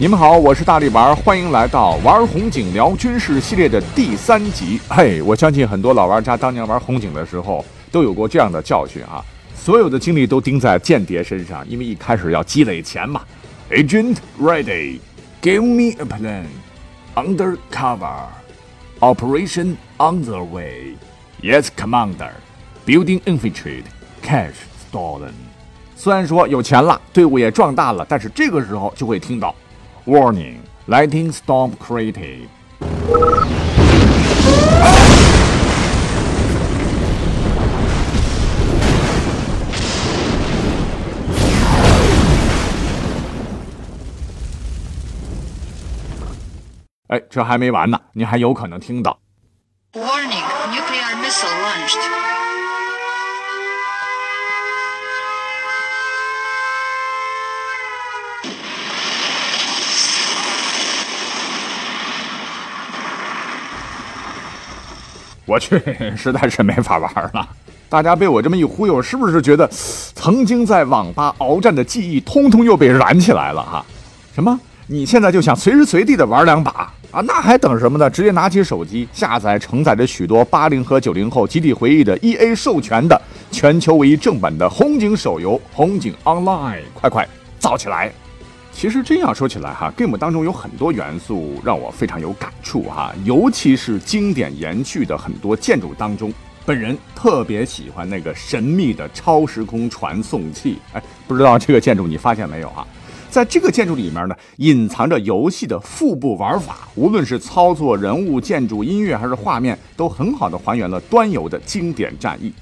你们好，我是大力丸，欢迎来到玩红警聊军事系列的第三集。嘿，我相信很多老玩家当年玩红警的时候都有过这样的教训啊，所有的精力都盯在间谍身上，因为一开始要积累钱嘛。Agent ready, give me a plan. Under cover, operation on the way. Yes, commander. Building infiltrated, cash stolen. 虽然说有钱了，队伍也壮大了，但是这个时候就会听到。Warning: Lightning storm created. 哎，这还没完呢，你还有可能听到。Warning: Nuclear missile launched. 我去，实在是没法玩了。大家被我这么一忽悠，是不是觉得曾经在网吧鏖战的记忆，通通又被燃起来了哈？什么？你现在就想随时随地的玩两把啊？那还等什么呢？直接拿起手机，下载承载着许多八零和九零后集体回忆的 E A 授权的全球唯一正版的红警手游《红警 Online》，快快造起来！其实这样说起来哈，game 当中有很多元素让我非常有感触哈，尤其是经典延续的很多建筑当中，本人特别喜欢那个神秘的超时空传送器。哎，不知道这个建筑你发现没有啊？在这个建筑里面呢，隐藏着游戏的腹部玩法，无论是操作、人物、建筑、音乐还是画面，都很好的还原了端游的经典战役。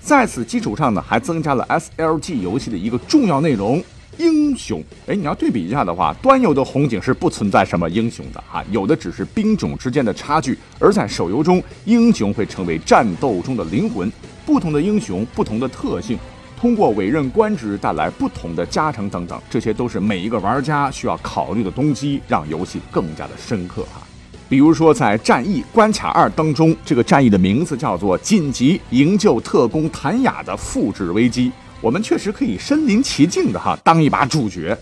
在此基础上呢，还增加了 SLG 游戏的一个重要内容。英雄，哎，你要对比一下的话，端游的红警是不存在什么英雄的啊，有的只是兵种之间的差距；而在手游中，英雄会成为战斗中的灵魂。不同的英雄，不同的特性，通过委任官职带来不同的加成等等，这些都是每一个玩家需要考虑的东西，让游戏更加的深刻哈。比如说在战役关卡二当中，这个战役的名字叫做“紧急营救特工谭雅的复制危机”。我们确实可以身临其境的哈当一把主角。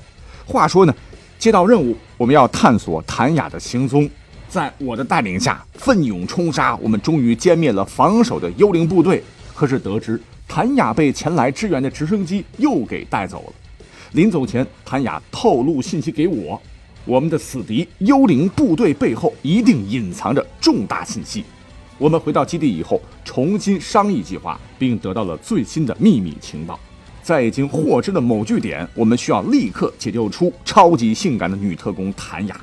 话说呢，接到任务，我们要探索谭雅的行踪。在我的带领下，奋勇冲杀，我们终于歼灭了防守的幽灵部队。可是得知谭雅被前来支援的直升机又给带走了。临走前，谭雅透露信息给我：我们的死敌幽灵部队背后一定隐藏着重大信息。我们回到基地以后，重新商议计划，并得到了最新的秘密情报。在已经获知的某据点，我们需要立刻解救出超级性感的女特工谭雅。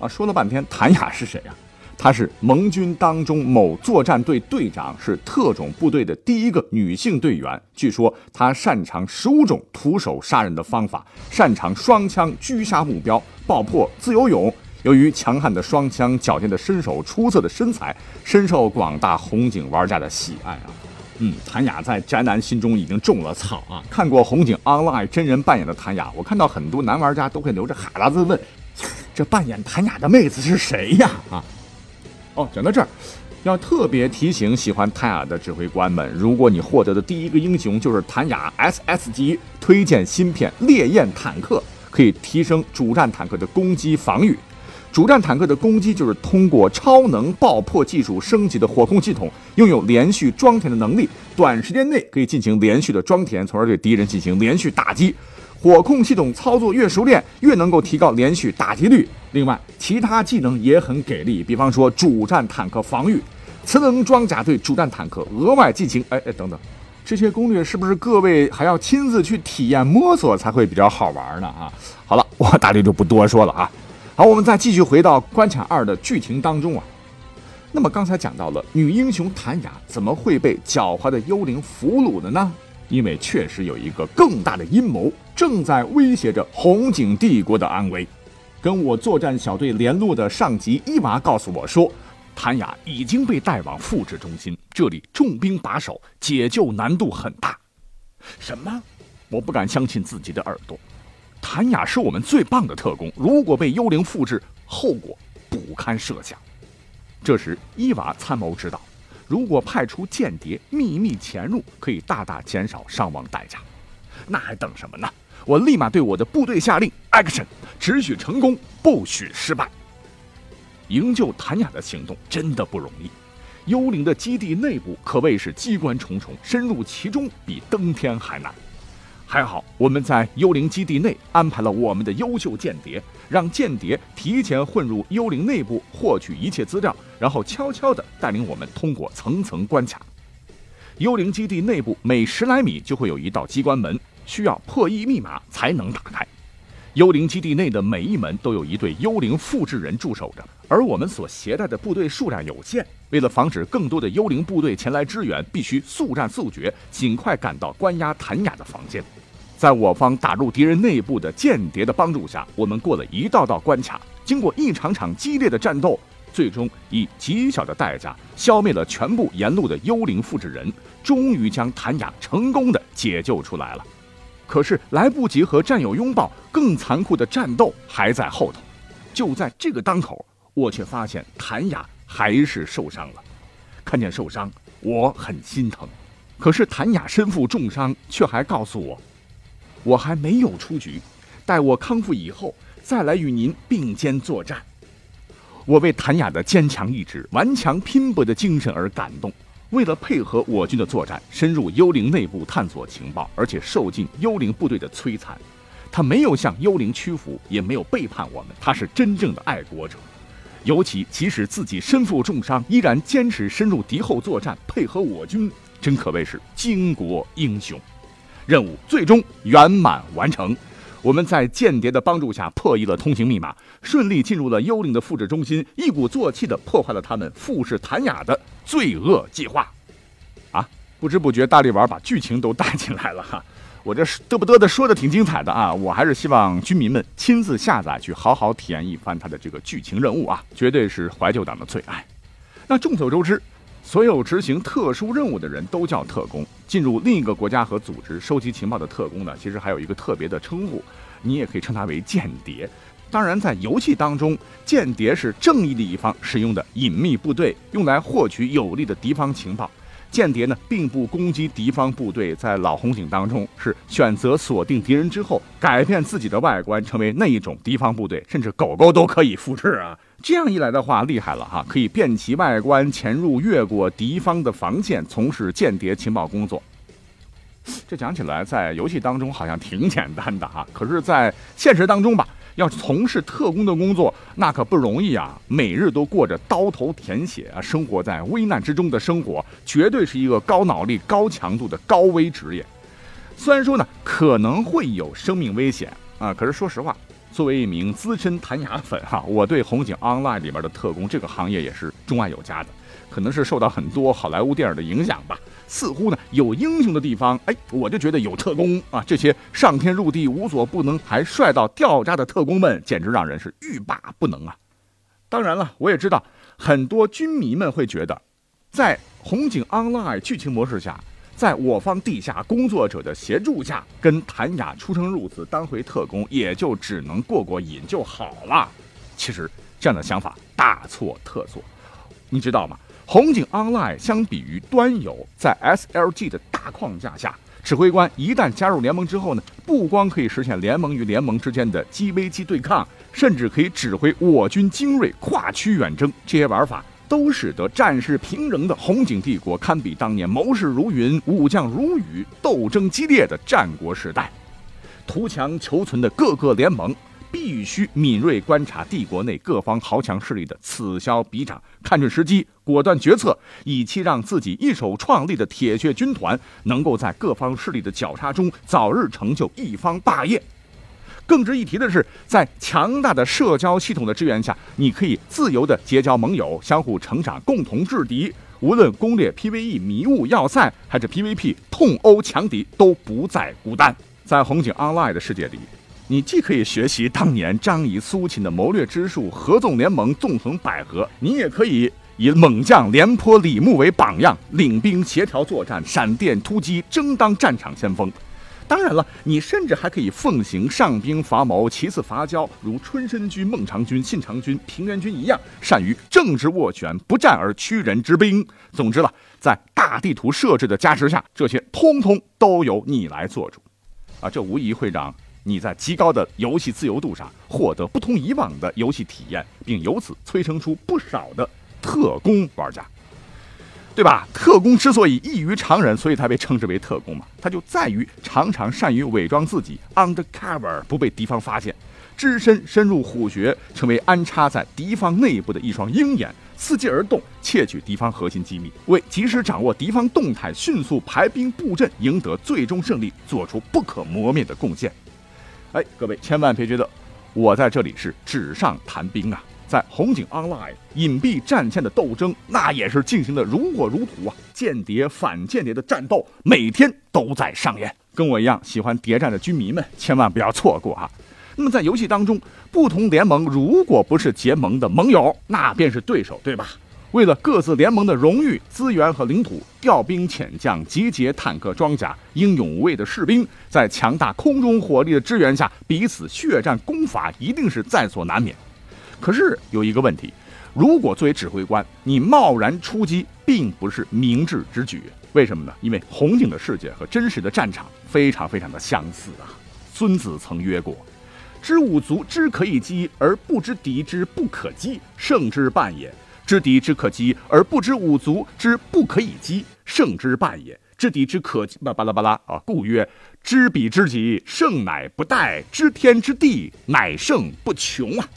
啊，说了半天，谭雅是谁啊？她是盟军当中某作战队队长，是特种部队的第一个女性队员。据说她擅长十五种徒手杀人的方法，擅长双枪狙杀目标、爆破、自由泳。由于强悍的双枪、矫健的身手、出色的身材，深受广大红警玩家的喜爱啊。嗯，谭雅在宅男心中已经种了草啊！看过《红警 Online》真人扮演的谭雅，我看到很多男玩家都会流着哈喇子问：这扮演谭雅的妹子是谁呀？啊！哦，讲到这儿，要特别提醒喜欢谭雅的指挥官们：如果你获得的第一个英雄就是谭雅 SS 级推荐芯片烈焰坦克，可以提升主战坦克的攻击防御。主战坦克的攻击就是通过超能爆破技术升级的火控系统，拥有连续装填的能力，短时间内可以进行连续的装填，从而对敌人进行连续打击。火控系统操作越熟练，越能够提高连续打击率。另外，其他技能也很给力，比方说主战坦克防御、磁能装甲对主战坦克额外进行……哎哎，等等，这些攻略是不是各位还要亲自去体验摸索才会比较好玩呢？啊，好了，我大力就不多说了啊。好，我们再继续回到关卡二的剧情当中啊。那么刚才讲到了女英雄谭雅怎么会被狡猾的幽灵俘虏的呢？因为确实有一个更大的阴谋正在威胁着红警帝国的安危。跟我作战小队联络的上级伊娃告诉我说，谭雅已经被带往复制中心，这里重兵把守，解救难度很大。什么？我不敢相信自己的耳朵。谭雅是我们最棒的特工，如果被幽灵复制，后果不堪设想。这时，伊娃参谋指导，如果派出间谍秘密潜入，可以大大减少伤亡代价。那还等什么呢？我立马对我的部队下令：Action！只许成功，不许失败。营救谭雅的行动真的不容易，幽灵的基地内部可谓是机关重重，深入其中比登天还难。还好我们在幽灵基地内安排了我们的优秀间谍，让间谍提前混入幽灵内部，获取一切资料，然后悄悄地带领我们通过层层关卡。幽灵基地内部每十来米就会有一道机关门，需要破译密码才能打开。幽灵基地内的每一门都有一对幽灵复制人驻守着，而我们所携带的部队数量有限，为了防止更多的幽灵部队前来支援，必须速战速决，尽快赶到关押谭雅的房间。在我方打入敌人内部的间谍的帮助下，我们过了一道道关卡，经过一场场激烈的战斗，最终以极小的代价消灭了全部沿路的幽灵复制人，终于将谭雅成功的解救出来了。可是来不及和战友拥抱，更残酷的战斗还在后头。就在这个当口，我却发现谭雅还是受伤了。看见受伤，我很心疼。可是谭雅身负重伤，却还告诉我，我还没有出局，待我康复以后再来与您并肩作战。我为谭雅的坚强意志、顽强拼搏的精神而感动。为了配合我军的作战，深入幽灵内部探索情报，而且受尽幽灵部队的摧残，他没有向幽灵屈服，也没有背叛我们，他是真正的爱国者。尤其即使自己身负重伤，依然坚持深入敌后作战，配合我军，真可谓是巾帼英雄。任务最终圆满完成。我们在间谍的帮助下破译了通行密码，顺利进入了幽灵的复制中心，一鼓作气地破坏了他们复制谭雅的罪恶计划。啊，不知不觉大力丸把剧情都带进来了哈，我这嘚不嘚的说的挺精彩的啊，我还是希望军迷们亲自下载去好好体验一番它的这个剧情任务啊，绝对是怀旧党的最爱。那众所周知。所有执行特殊任务的人都叫特工。进入另一个国家和组织收集情报的特工呢，其实还有一个特别的称呼，你也可以称他为间谍。当然，在游戏当中，间谍是正义的一方使用的隐秘部队，用来获取有利的敌方情报。间谍呢，并不攻击敌方部队，在老红警当中是选择锁定敌人之后，改变自己的外观，成为那一种敌方部队，甚至狗狗都可以复制啊。这样一来的话，厉害了哈！可以变其外观，潜入越过敌方的防线，从事间谍情报工作。这讲起来，在游戏当中好像挺简单的哈，可是，在现实当中吧，要从事特工的工作，那可不容易啊！每日都过着刀头舔血啊，生活在危难之中的生活，绝对是一个高脑力、高强度的高危职业。虽然说呢，可能会有生命危险啊，可是说实话。作为一名资深弹牙粉哈，我对《红警 Online》里边的特工这个行业也是钟爱有加的。可能是受到很多好莱坞电影的影响吧，似乎呢有英雄的地方，哎，我就觉得有特工啊。这些上天入地无所不能，还帅到掉渣的特工们，简直让人是欲罢不能啊。当然了，我也知道很多军迷们会觉得，在《红警 Online》剧情模式下。在我方地下工作者的协助下，跟谭雅出生入死当回特工，也就只能过过瘾就好了。其实这样的想法大错特错。你知道吗？红警 Online 相比于端游，在 SLG 的大框架下，指挥官一旦加入联盟之后呢，不光可以实现联盟与联盟之间的机 v 机对抗，甚至可以指挥我军精锐跨区远征。这些玩法。都使得战事平仍的红警帝国堪比当年谋士如云、武将如雨、斗争激烈的战国时代。图强求存的各个联盟必须敏锐观察帝国内各方豪强势力的此消彼长，看准时机，果断决策，以期让自己一手创立的铁血军团能够在各方势力的绞杀中早日成就一方霸业。更值一提的是，在强大的社交系统的支援下，你可以自由地结交盟友，相互成长，共同制敌。无论攻略 PVE 迷雾要塞，还是 PVP 痛殴强敌，都不再孤单。在红警 Online 的世界里，你既可以学习当年张仪、苏秦的谋略之术，合纵联盟，纵横捭阖；你也可以以猛将廉颇、李牧为榜样，领兵协调作战，闪电突击，争当战场先锋。当然了，你甚至还可以奉行上兵伐谋，其次伐交，如春申君、孟尝君、信长君、平原君一样，善于政治斡旋，不战而屈人之兵。总之了，在大地图设置的加持下，这些通通都由你来做主。啊，这无疑会让你在极高的游戏自由度上获得不同以往的游戏体验，并由此催生出不少的特工玩家，对吧？特工之所以异于常人，所以他被称之为特工嘛，他就在于常常善于伪装自己，undercover 不被敌方发现，只身深入虎穴，成为安插在敌方内部的一双鹰眼。伺机而动，窃取敌方核心机密，为及时掌握敌方动态，迅速排兵布阵，赢得最终胜利，做出不可磨灭的贡献。哎，各位千万别觉得我在这里是纸上谈兵啊，在红警 Online 隐蔽战线的斗争，那也是进行的如火如荼啊！间谍反间谍的战斗每天都在上演，跟我一样喜欢谍战的军迷们千万不要错过啊。那么在游戏当中，不同联盟如果不是结盟的盟友，那便是对手，对吧？为了各自联盟的荣誉、资源和领土，调兵遣将，集结坦克、装甲，英勇无畏的士兵，在强大空中火力的支援下，彼此血战攻伐，一定是在所难免。可是有一个问题，如果作为指挥官，你贸然出击，并不是明智之举。为什么呢？因为红警的世界和真实的战场非常非常的相似啊。孙子曾曰过。知五足之可以击，而不知敌之不可击，胜之半也；知敌之可击，而不知五族之不可以击，胜之半也；知敌之可巴巴拉巴拉啊，故曰：知彼知己，胜乃不殆；知天知地，乃胜不穷啊。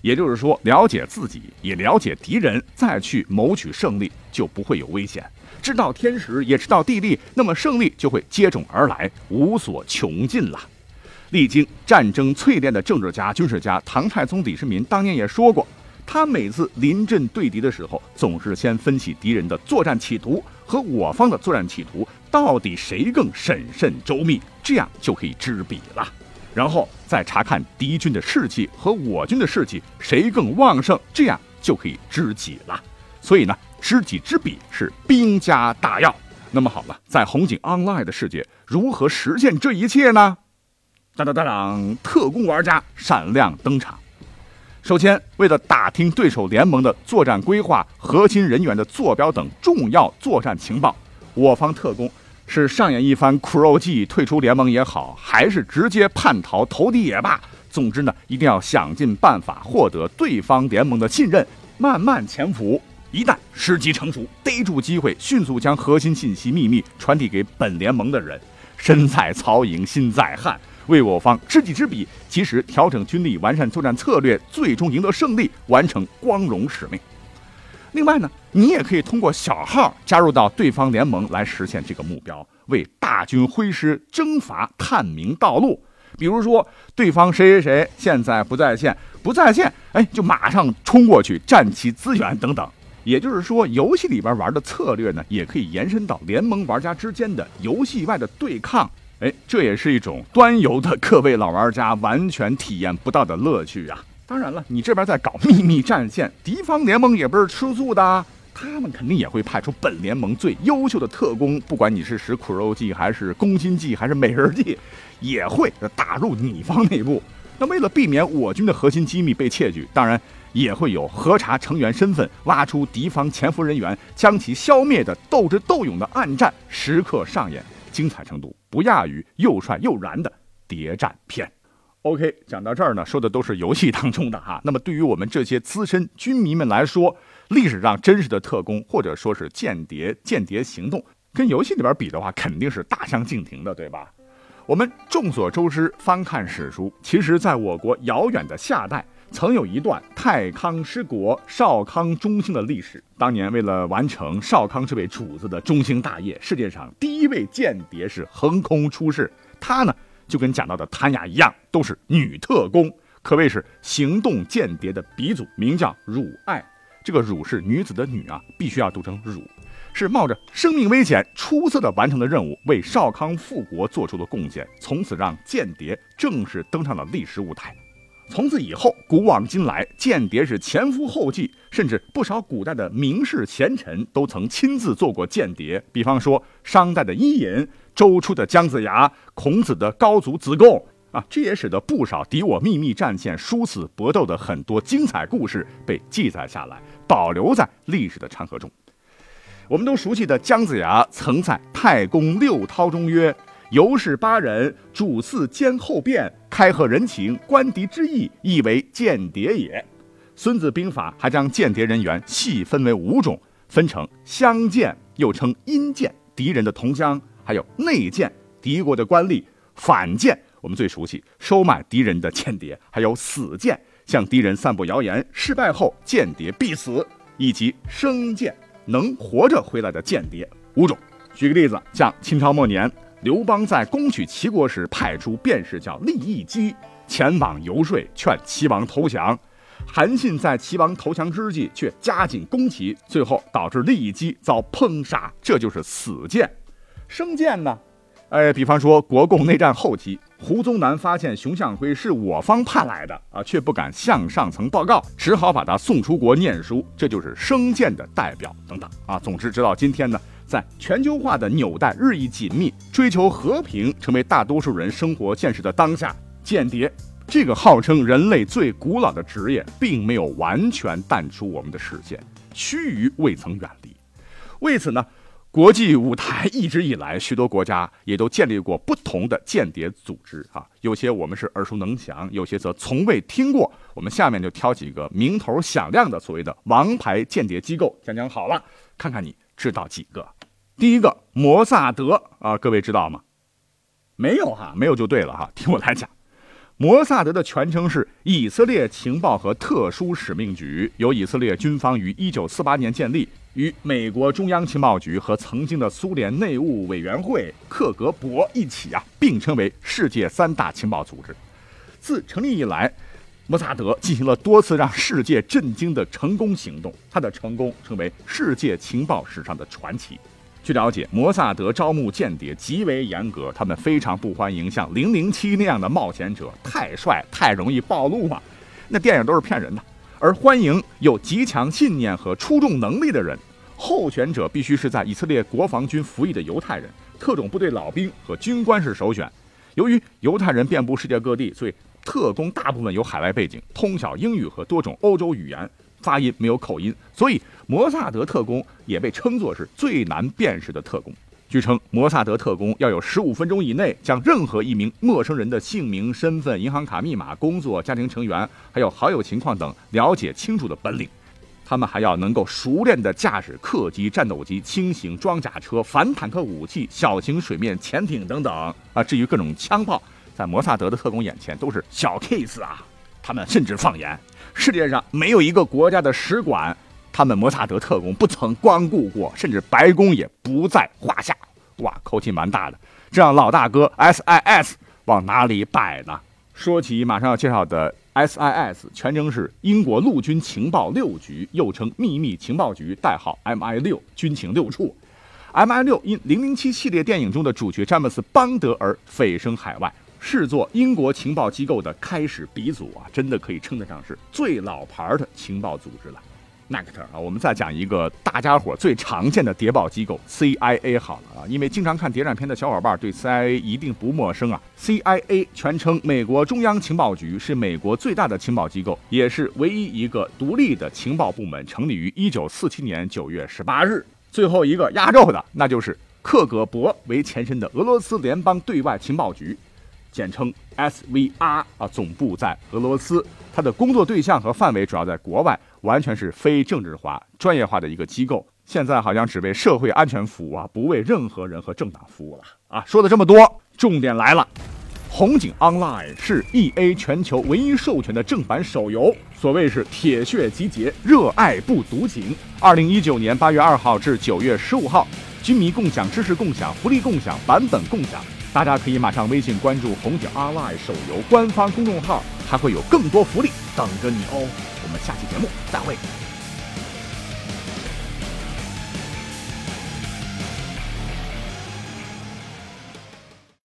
也就是说，了解自己，也了解敌人，再去谋取胜利，就不会有危险。知道天时，也知道地利，那么胜利就会接踵而来，无所穷尽了。历经战争淬炼的政治家、军事家唐太宗李世民当年也说过，他每次临阵对敌的时候，总是先分析敌人的作战企图和我方的作战企图到底谁更审慎周密，这样就可以知彼了。然后再查看敌军的士气和我军的士气谁更旺盛，这样就可以知己了。所以呢，知己知彼是兵家大要。那么好了，在红警 Online 的世界，如何实现这一切呢？当当当当！特工玩家闪亮登场。首先，为了打听对手联盟的作战规划、核心人员的坐标等重要作战情报，我方特工是上演一番苦肉计，退出联盟也好，还是直接叛逃投敌也罢，总之呢，一定要想尽办法获得对方联盟的信任，慢慢潜伏。一旦时机成熟，逮住机会，迅速将核心信息秘密传递给本联盟的人。身在曹营心在汉。为我方知己知彼，及时调整军力，完善作战策略，最终赢得胜利，完成光荣使命。另外呢，你也可以通过小号加入到对方联盟来实现这个目标，为大军挥师征伐探明道路。比如说，对方谁谁谁现在不在线，不在线，哎，就马上冲过去占其资源等等。也就是说，游戏里边玩的策略呢，也可以延伸到联盟玩家之间的游戏外的对抗。哎，这也是一种端游的各位老玩家完全体验不到的乐趣啊！当然了，你这边在搞秘密战线，敌方联盟也不是吃素的，他们肯定也会派出本联盟最优秀的特工，不管你是使苦肉计，还是攻心计，还是美人计，也会打入你方内部。那为了避免我军的核心机密被窃取，当然也会有核查成员身份、挖出敌方潜伏人员、将其消灭的斗智斗勇的暗战时刻上演。精彩程度不亚于又帅又燃的谍战片。OK，讲到这儿呢，说的都是游戏当中的哈。那么对于我们这些资深军迷们来说，历史上真实的特工或者说是间谍间谍行动，跟游戏里边比的话，肯定是大相径庭的，对吧？我们众所周知，翻看史书，其实在我国遥远的夏代。曾有一段太康失国、少康中兴的历史。当年为了完成少康这位主子的中兴大业，世界上第一位间谍是横空出世。她呢，就跟讲到的谭雅一样，都是女特工，可谓是行动间谍的鼻祖，名叫汝爱。这个汝是女子的女啊，必须要读成汝，是冒着生命危险，出色的完成了任务，为少康复国做出了贡献，从此让间谍正式登上了历史舞台。从此以后，古往今来，间谍是前赴后继，甚至不少古代的名士贤臣都曾亲自做过间谍。比方说，商代的伊尹、周初的姜子牙、孔子的高祖子贡啊，这也使得不少敌我秘密战线、殊死搏斗的很多精彩故事被记载下来，保留在历史的长河中。我们都熟悉的姜子牙曾在太公六韬中曰：“尤氏八人，主祀监后变，开合人情，观敌之意，亦为间谍也。孙子兵法还将间谍人员细分为五种，分成乡间，又称阴间，敌人的同乡；还有内间，敌国的官吏；反间，我们最熟悉，收买敌人的间谍；还有死间，向敌人散布谣言，失败后间谍必死；以及生间，能活着回来的间谍。五种。举个例子，像清朝末年，刘邦在攻取齐国时，派出便士叫利益基前往游说，劝齐王投降。韩信在齐王投降之际，却加紧攻齐，最后导致利益基遭烹杀，这就是死谏。生谏呢？哎，比方说国共内战后期，胡宗南发现熊向晖是我方派来的啊，却不敢向上层报告，只好把他送出国念书，这就是生谏的代表等等啊。总之，直到今天呢，在全球化的纽带日益紧密、追求和平成为大多数人生活现实的当下，间谍。这个号称人类最古老的职业，并没有完全淡出我们的视线，须臾未曾远离。为此呢，国际舞台一直以来，许多国家也都建立过不同的间谍组织啊。有些我们是耳熟能详，有些则从未听过。我们下面就挑几个名头响亮的所谓的王牌间谍机构讲讲好了，看看你知道几个。第一个，摩萨德啊，各位知道吗？没有哈，没有就对了哈，听我来讲。摩萨德的全称是以色列情报和特殊使命局，由以色列军方于一九四八年建立，与美国中央情报局和曾经的苏联内务委员会克格勃一起啊，并称为世界三大情报组织。自成立以来，摩萨德进行了多次让世界震惊的成功行动，他的成功成为世界情报史上的传奇。据了解，摩萨德招募间谍极为严格，他们非常不欢迎像零零七那样的冒险者，太帅太容易暴露嘛。那电影都是骗人的，而欢迎有极强信念和出众能力的人。候选者必须是在以色列国防军服役的犹太人，特种部队老兵和军官是首选。由于犹太人遍布世界各地，所以特工大部分有海外背景，通晓英语和多种欧洲语言。发音没有口音，所以摩萨德特工也被称作是最难辨识的特工。据称，摩萨德特工要有十五分钟以内将任何一名陌生人的姓名、身份、银行卡密码、工作、家庭成员，还有好友情况等了解清楚的本领。他们还要能够熟练地驾驶客机、战斗机、轻型装甲车、反坦克武器、小型水面潜艇等等。啊，至于各种枪炮，在摩萨德的特工眼前都是小 case 啊。他们甚至放言。世界上没有一个国家的使馆，他们摩萨德特工不曾光顾过，甚至白宫也不在话下。哇，口气蛮大的，这让老大哥 SIS 往哪里摆呢？说起马上要介绍的 SIS，全称是英国陆军情报六局，又称秘密情报局，代号 MI 六，军情六处。MI 六因《零零七》系列电影中的主角詹姆斯邦德而蜚声海外。视作英国情报机构的开始鼻祖啊，真的可以称得上是最老牌的情报组织了。Next 啊，我们再讲一个大家伙最常见的谍报机构 CIA 好了啊，因为经常看谍战片的小伙伴对 CIA 一定不陌生啊。CIA 全称美国中央情报局，是美国最大的情报机构，也是唯一一个独立的情报部门，成立于1947年9月18日。最后一个压轴的，那就是克格勃为前身的俄罗斯联邦对外情报局。简称 SVR 啊，总部在俄罗斯，它的工作对象和范围主要在国外，完全是非政治化、专业化的一个机构。现在好像只为社会安全服务啊，不为任何人和政党服务了啊。说了这么多，重点来了，红警 Online 是 EA 全球唯一授权的正版手游，所谓是铁血集结，热爱不独警。二零一九年八月二号至九月十五号，军迷共享、知识共享、福利共享、版本共享。大家可以马上微信关注“红警 online” 手游官方公众号，还会有更多福利等着你哦。我们下期节目再会。